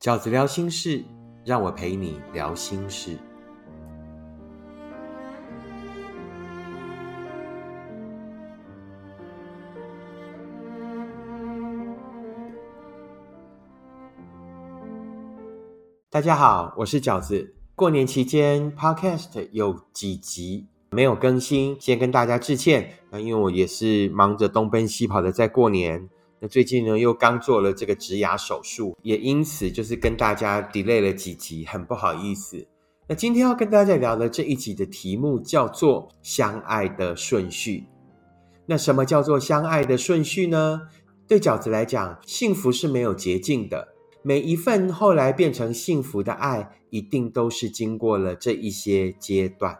饺子聊心事，让我陪你聊心事。大家好，我是饺子。过年期间，Podcast 有几集没有更新，先跟大家致歉。那因为我也是忙着东奔西跑的在过年。那最近呢，又刚做了这个植牙手术，也因此就是跟大家 delay 了几集，很不好意思。那今天要跟大家聊的这一集的题目叫做“相爱的顺序”。那什么叫做相爱的顺序呢？对饺子来讲，幸福是没有捷径的。每一份后来变成幸福的爱，一定都是经过了这一些阶段。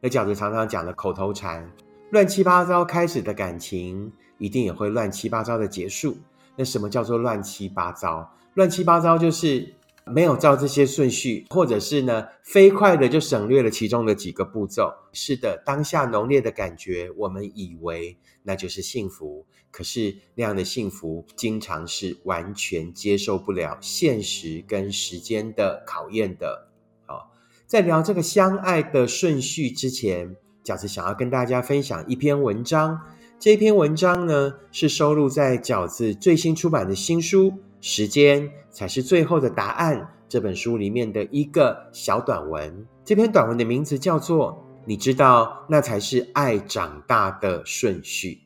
那饺子常常讲的口头禅：“乱七八糟开始的感情。”一定也会乱七八糟的结束。那什么叫做乱七八糟？乱七八糟就是没有照这些顺序，或者是呢飞快的就省略了其中的几个步骤。是的，当下浓烈的感觉，我们以为那就是幸福，可是那样的幸福，经常是完全接受不了现实跟时间的考验的。好，在聊这个相爱的顺序之前，饺子想要跟大家分享一篇文章。这篇文章呢，是收录在饺子最新出版的新书《时间才是最后的答案》这本书里面的一个小短文。这篇短文的名字叫做“你知道那才是爱长大的顺序”。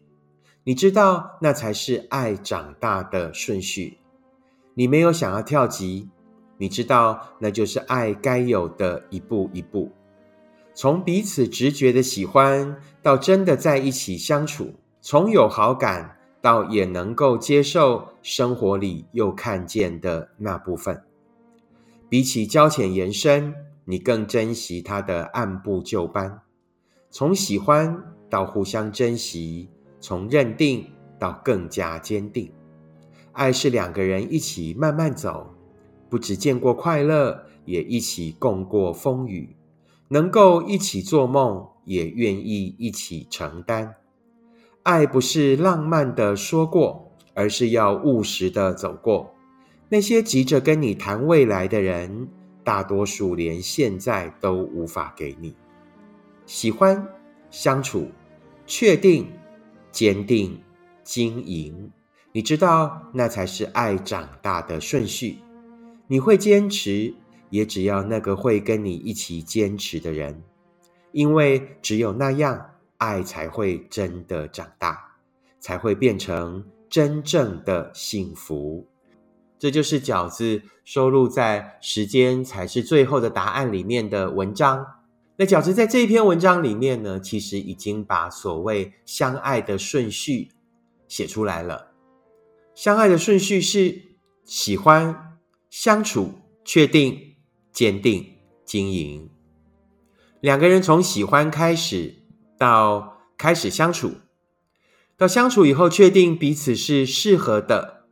你知道那才是爱长大的顺序。你没有想要跳级，你知道那就是爱该有的一步一步。从彼此直觉的喜欢，到真的在一起相处。从有好感到也能够接受生活里又看见的那部分，比起交浅言深，你更珍惜他的按部就班。从喜欢到互相珍惜，从认定到更加坚定。爱是两个人一起慢慢走，不只见过快乐，也一起共过风雨，能够一起做梦，也愿意一起承担。爱不是浪漫的说过，而是要务实的走过。那些急着跟你谈未来的人，大多数连现在都无法给你。喜欢、相处、确定、坚定、经营，你知道那才是爱长大的顺序。你会坚持，也只要那个会跟你一起坚持的人，因为只有那样。爱才会真的长大，才会变成真正的幸福。这就是饺子收录在《时间才是最后的答案》里面的文章。那饺子在这一篇文章里面呢，其实已经把所谓相爱的顺序写出来了。相爱的顺序是喜欢、相处、确定、坚定、经营。两个人从喜欢开始。到开始相处，到相处以后确定彼此是适合的，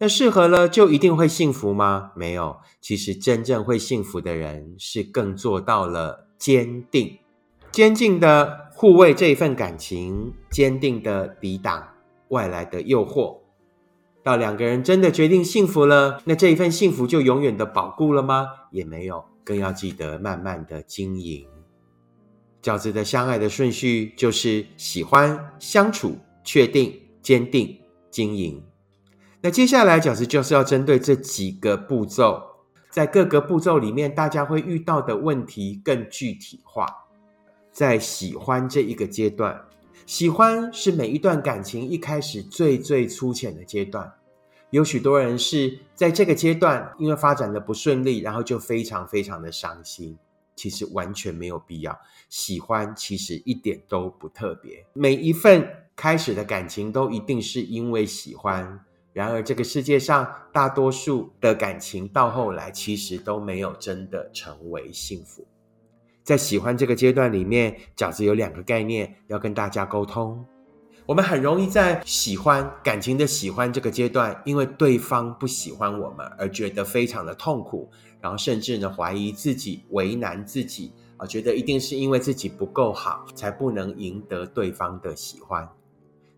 那适合了就一定会幸福吗？没有，其实真正会幸福的人是更做到了坚定、坚定的护卫这一份感情，坚定的抵挡外来的诱惑。到两个人真的决定幸福了，那这一份幸福就永远的保固了吗？也没有，更要记得慢慢的经营。饺子的相爱的顺序就是喜欢、相处、确定、坚定、经营。那接下来饺子就是要针对这几个步骤，在各个步骤里面，大家会遇到的问题更具体化。在喜欢这一个阶段，喜欢是每一段感情一开始最最粗浅的阶段。有许多人是在这个阶段，因为发展的不顺利，然后就非常非常的伤心。其实完全没有必要喜欢，其实一点都不特别。每一份开始的感情都一定是因为喜欢。然而，这个世界上大多数的感情到后来，其实都没有真的成为幸福。在喜欢这个阶段里面，饺子有两个概念要跟大家沟通。我们很容易在喜欢感情的喜欢这个阶段，因为对方不喜欢我们而觉得非常的痛苦，然后甚至呢怀疑自己、为难自己啊，觉得一定是因为自己不够好，才不能赢得对方的喜欢。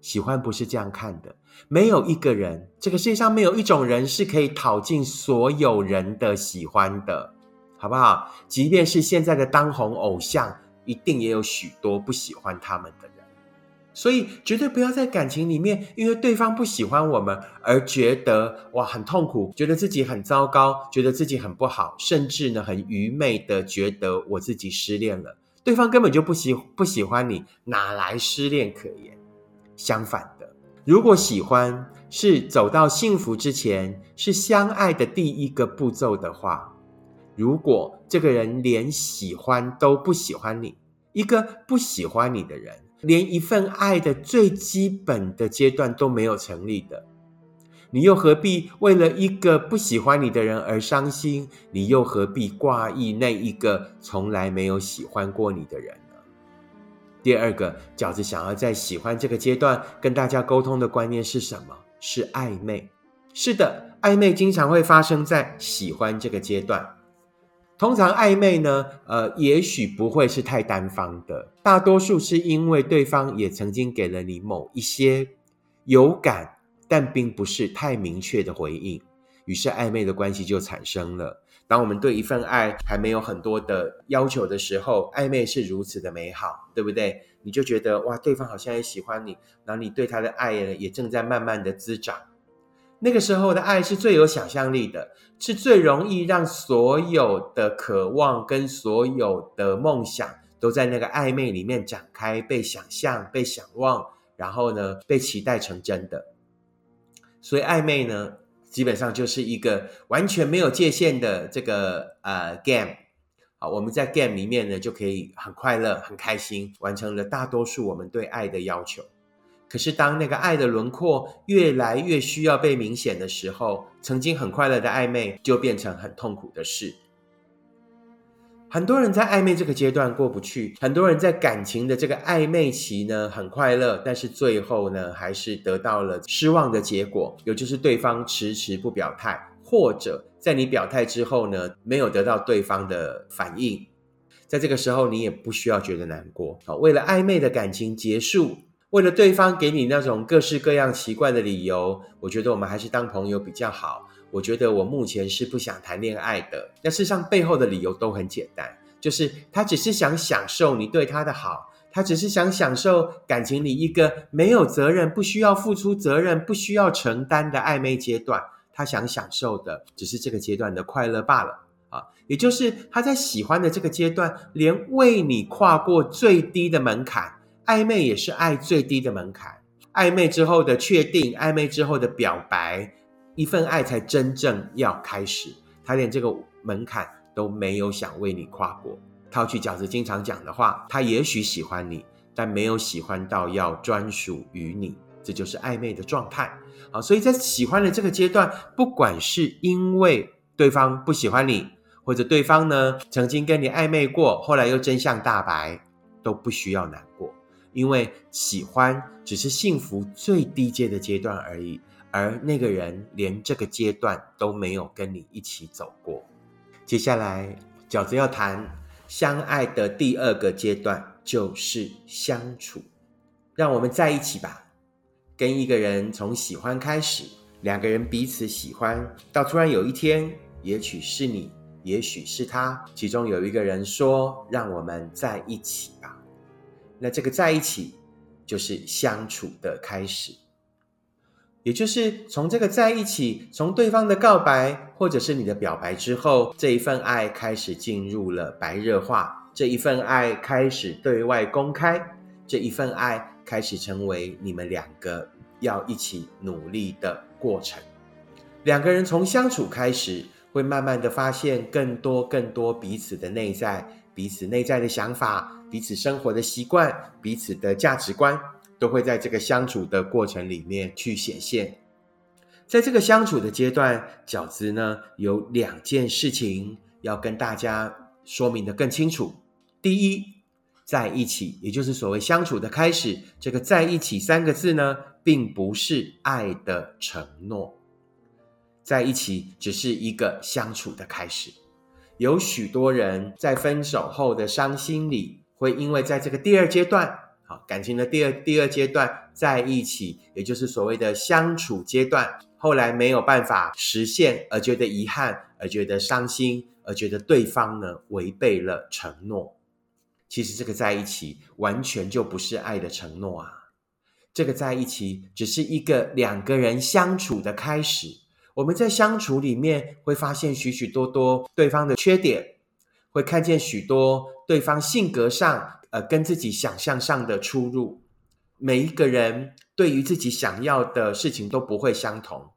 喜欢不是这样看的。没有一个人，这个世界上没有一种人是可以讨尽所有人的喜欢的，好不好？即便是现在的当红偶像，一定也有许多不喜欢他们的。所以，绝对不要在感情里面，因为对方不喜欢我们而觉得哇很痛苦，觉得自己很糟糕，觉得自己很不好，甚至呢很愚昧的觉得我自己失恋了。对方根本就不喜不喜欢你，哪来失恋可言？相反的，如果喜欢是走到幸福之前，是相爱的第一个步骤的话，如果这个人连喜欢都不喜欢你，一个不喜欢你的人。连一份爱的最基本的阶段都没有成立的，你又何必为了一个不喜欢你的人而伤心？你又何必挂意那一个从来没有喜欢过你的人呢？第二个饺子想要在喜欢这个阶段跟大家沟通的观念是什么？是暧昧。是的，暧昧经常会发生在喜欢这个阶段。通常暧昧呢，呃，也许不会是太单方的，大多数是因为对方也曾经给了你某一些有感，但并不是太明确的回应，于是暧昧的关系就产生了。当我们对一份爱还没有很多的要求的时候，暧昧是如此的美好，对不对？你就觉得哇，对方好像也喜欢你，然后你对他的爱呢也正在慢慢的滋长。那个时候的爱是最有想象力的，是最容易让所有的渴望跟所有的梦想都在那个暧昧里面展开，被想象、被想望，然后呢被期待成真的。所以暧昧呢，基本上就是一个完全没有界限的这个呃 game。好，我们在 game 里面呢就可以很快乐、很开心，完成了大多数我们对爱的要求。可是，当那个爱的轮廓越来越需要被明显的时候，曾经很快乐的暧昧就变成很痛苦的事。很多人在暧昧这个阶段过不去，很多人在感情的这个暧昧期呢很快乐，但是最后呢还是得到了失望的结果，也就是对方迟迟不表态，或者在你表态之后呢没有得到对方的反应。在这个时候，你也不需要觉得难过。好，为了暧昧的感情结束。为了对方给你那种各式各样奇怪的理由，我觉得我们还是当朋友比较好。我觉得我目前是不想谈恋爱的。那事实上背后的理由都很简单，就是他只是想享受你对他的好，他只是想享受感情里一个没有责任、不需要付出责任、不需要承担的暧昧阶段。他想享受的只是这个阶段的快乐罢了啊！也就是他在喜欢的这个阶段，连为你跨过最低的门槛。暧昧也是爱最低的门槛，暧昧之后的确定，暧昧之后的表白，一份爱才真正要开始。他连这个门槛都没有想为你跨过。套去饺子经常讲的话，他也许喜欢你，但没有喜欢到要专属于你，这就是暧昧的状态。好，所以在喜欢的这个阶段，不管是因为对方不喜欢你，或者对方呢曾经跟你暧昧过，后来又真相大白，都不需要难过。因为喜欢只是幸福最低阶的阶段而已，而那个人连这个阶段都没有跟你一起走过。接下来，饺子要谈相爱的第二个阶段，就是相处。让我们在一起吧。跟一个人从喜欢开始，两个人彼此喜欢，到突然有一天，也许是你，也许是他，其中有一个人说：“让我们在一起吧。”那这个在一起就是相处的开始，也就是从这个在一起，从对方的告白或者是你的表白之后，这一份爱开始进入了白热化，这一份爱开始对外公开，这一份爱开始成为你们两个要一起努力的过程。两个人从相处开始，会慢慢的发现更多更多彼此的内在，彼此内在的想法。彼此生活的习惯、彼此的价值观，都会在这个相处的过程里面去显现。在这个相处的阶段，饺子呢有两件事情要跟大家说明的更清楚。第一，在一起，也就是所谓相处的开始，这个“在一起”三个字呢，并不是爱的承诺，在一起只是一个相处的开始。有许多人在分手后的伤心里。会因为在这个第二阶段，好感情的第二第二阶段，在一起，也就是所谓的相处阶段，后来没有办法实现，而觉得遗憾，而觉得伤心，而觉得对方呢违背了承诺。其实这个在一起完全就不是爱的承诺啊！这个在一起只是一个两个人相处的开始。我们在相处里面会发现许许多多对方的缺点，会看见许多对方性格上呃跟自己想象上的出入。每一个人对于自己想要的事情都不会相同。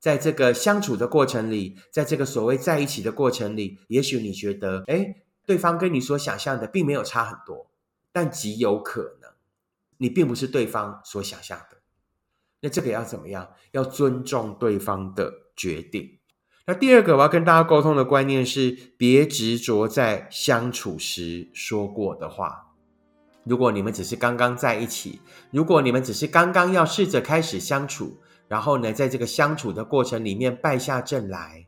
在这个相处的过程里，在这个所谓在一起的过程里，也许你觉得哎。对方跟你所想象的并没有差很多，但极有可能你并不是对方所想象的。那这个要怎么样？要尊重对方的决定。那第二个我要跟大家沟通的观念是：别执着在相处时说过的话。如果你们只是刚刚在一起，如果你们只是刚刚要试着开始相处，然后呢，在这个相处的过程里面败下阵来，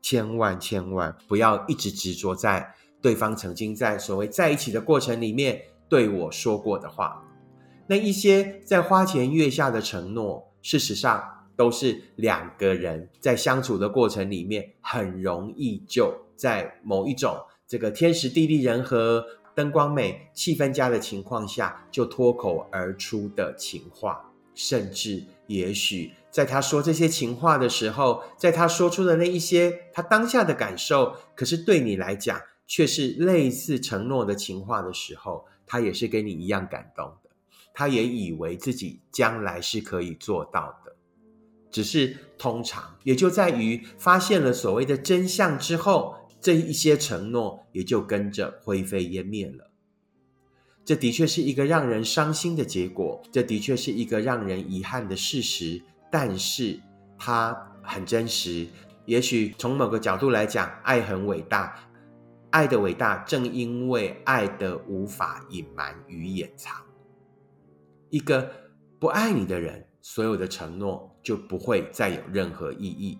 千万千万不要一直执着在。对方曾经在所谓在一起的过程里面对我说过的话，那一些在花前月下的承诺，事实上都是两个人在相处的过程里面很容易就在某一种这个天时地利人和、灯光美、气氛佳的情况下就脱口而出的情话，甚至也许在他说这些情话的时候，在他说出的那一些他当下的感受，可是对你来讲。却是类似承诺的情话的时候，他也是跟你一样感动的。他也以为自己将来是可以做到的，只是通常也就在于发现了所谓的真相之后，这一些承诺也就跟着灰飞烟灭了。这的确是一个让人伤心的结果，这的确是一个让人遗憾的事实。但是它很真实。也许从某个角度来讲，爱很伟大。爱的伟大，正因为爱的无法隐瞒与掩藏。一个不爱你的人，所有的承诺就不会再有任何意义。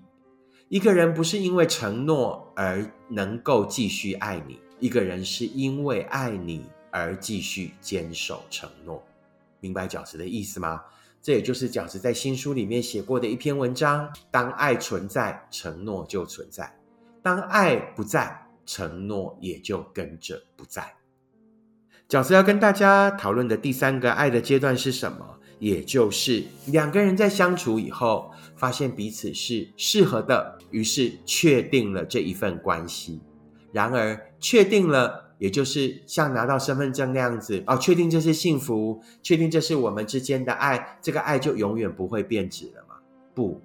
一个人不是因为承诺而能够继续爱你，一个人是因为爱你而继续坚守承诺。明白饺子的意思吗？这也就是饺子在新书里面写过的一篇文章：当爱存在，承诺就存在；当爱不在。承诺也就跟着不在。饺子要跟大家讨论的第三个爱的阶段是什么？也就是两个人在相处以后，发现彼此是适合的，于是确定了这一份关系。然而，确定了，也就是像拿到身份证那样子哦，确定这是幸福，确定这是我们之间的爱，这个爱就永远不会变质了吗？不。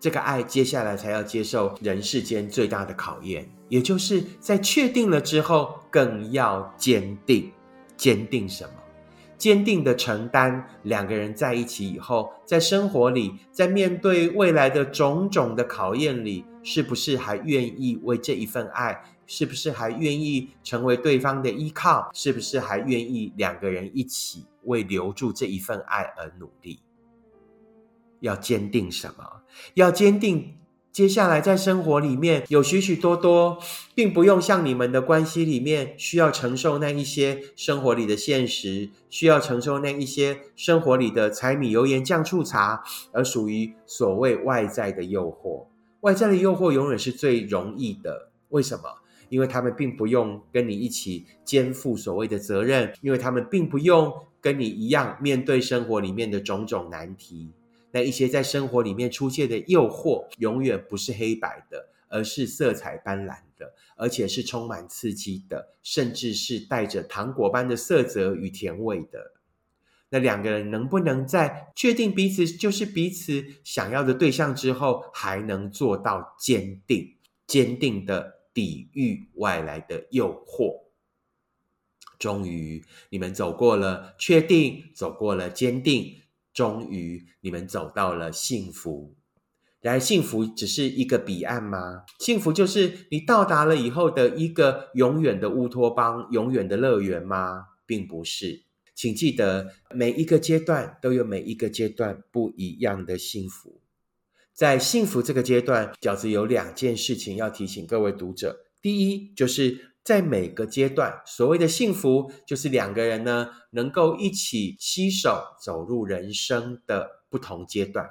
这个爱接下来才要接受人世间最大的考验，也就是在确定了之后，更要坚定。坚定什么？坚定的承担。两个人在一起以后，在生活里，在面对未来的种种的考验里，是不是还愿意为这一份爱？是不是还愿意成为对方的依靠？是不是还愿意两个人一起为留住这一份爱而努力？要坚定什么？要坚定，接下来在生活里面有许许多多，并不用像你们的关系里面需要承受那一些生活里的现实，需要承受那一些生活里的柴米油盐酱醋茶，而属于所谓外在的诱惑。外在的诱惑永远是最容易的，为什么？因为他们并不用跟你一起肩负所谓的责任，因为他们并不用跟你一样面对生活里面的种种难题。那一些在生活里面出现的诱惑，永远不是黑白的，而是色彩斑斓的，而且是充满刺激的，甚至是带着糖果般的色泽与甜味的。那两个人能不能在确定彼此就是彼此想要的对象之后，还能做到坚定、坚定的抵御外来的诱惑？终于，你们走过了确定，走过了坚定。终于，你们走到了幸福。然而，幸福只是一个彼岸吗？幸福就是你到达了以后的一个永远的乌托邦、永远的乐园吗？并不是。请记得，每一个阶段都有每一个阶段不一样的幸福。在幸福这个阶段，饺子有两件事情要提醒各位读者：第一，就是在每个阶段，所谓的幸福，就是两个人呢能够一起携手走入人生的不同阶段。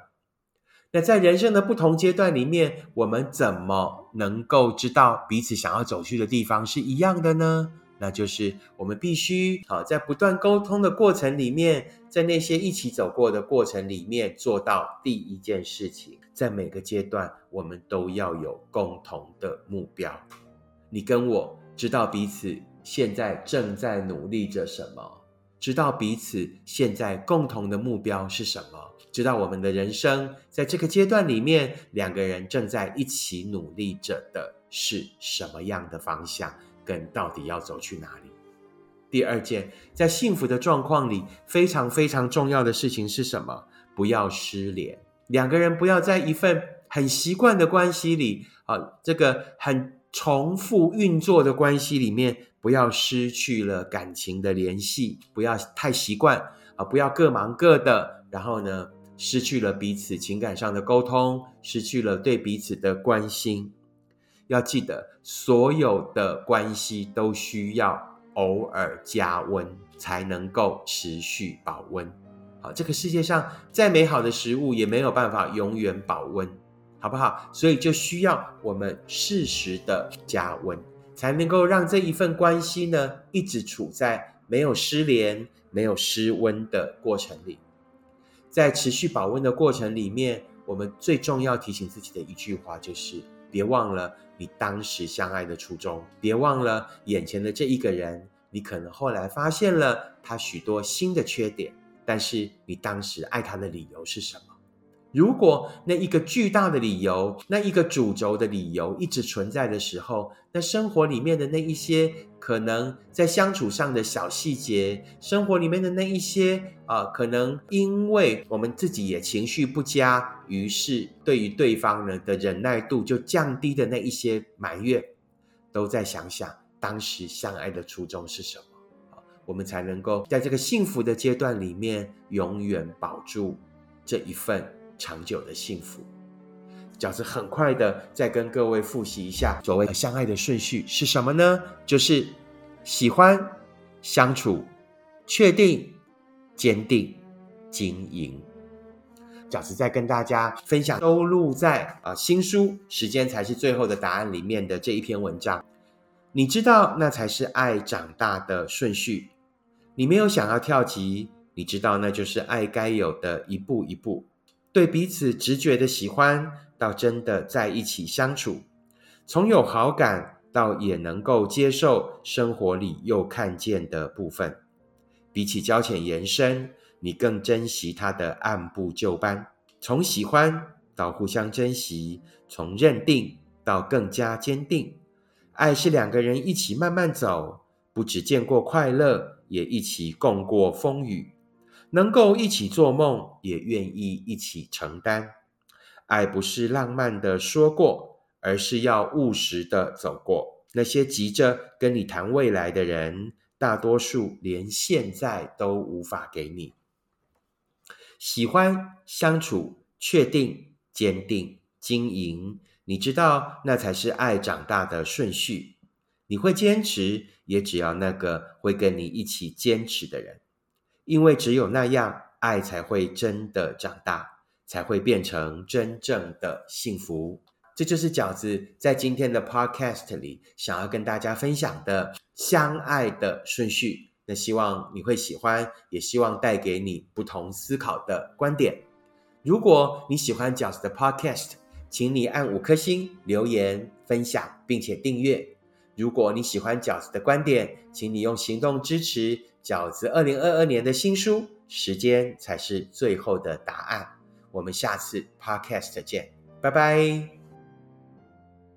那在人生的不同阶段里面，我们怎么能够知道彼此想要走去的地方是一样的呢？那就是我们必须好在不断沟通的过程里面，在那些一起走过的过程里面，做到第一件事情，在每个阶段我们都要有共同的目标。你跟我知道彼此现在正在努力着什么，知道彼此现在共同的目标是什么。知道我们的人生在这个阶段里面，两个人正在一起努力着的是什么样的方向，跟到底要走去哪里？第二件，在幸福的状况里，非常非常重要的事情是什么？不要失联。两个人不要在一份很习惯的关系里，啊，这个很重复运作的关系里面，不要失去了感情的联系，不要太习惯啊，不要各忙各的，然后呢？失去了彼此情感上的沟通，失去了对彼此的关心。要记得，所有的关系都需要偶尔加温，才能够持续保温。好，这个世界上再美好的食物也没有办法永远保温，好不好？所以就需要我们适时的加温，才能够让这一份关系呢，一直处在没有失联、没有失温的过程里。在持续保温的过程里面，我们最重要提醒自己的一句话就是：别忘了你当时相爱的初衷，别忘了眼前的这一个人。你可能后来发现了他许多新的缺点，但是你当时爱他的理由是什么？如果那一个巨大的理由，那一个主轴的理由一直存在的时候，那生活里面的那一些可能在相处上的小细节，生活里面的那一些啊，可能因为我们自己也情绪不佳，于是对于对方呢的忍耐度就降低的那一些埋怨，都在想想当时相爱的初衷是什么我们才能够在这个幸福的阶段里面永远保住这一份。长久的幸福，饺子很快的再跟各位复习一下，所谓相爱的顺序是什么呢？就是喜欢、相处、确定、坚定、经营。饺子在跟大家分享收录在啊新书《时间才是最后的答案》里面的这一篇文章。你知道，那才是爱长大的顺序。你没有想要跳级，你知道，那就是爱该有的一步一步。对彼此直觉的喜欢，到真的在一起相处，从有好感到也能够接受生活里又看见的部分，比起交浅言深，你更珍惜他的按部就班。从喜欢到互相珍惜，从认定到更加坚定，爱是两个人一起慢慢走，不只见过快乐，也一起共过风雨。能够一起做梦，也愿意一起承担。爱不是浪漫的说过，而是要务实的走过。那些急着跟你谈未来的人，大多数连现在都无法给你。喜欢相处，确定、坚定、经营，你知道，那才是爱长大的顺序。你会坚持，也只要那个会跟你一起坚持的人。因为只有那样，爱才会真的长大，才会变成真正的幸福。这就是饺子在今天的 podcast 里想要跟大家分享的相爱的顺序。那希望你会喜欢，也希望带给你不同思考的观点。如果你喜欢饺子的 podcast，请你按五颗星、留言、分享，并且订阅。如果你喜欢饺子的观点，请你用行动支持。饺子二零二二年的新书，时间才是最后的答案。我们下次 podcast 见，拜拜。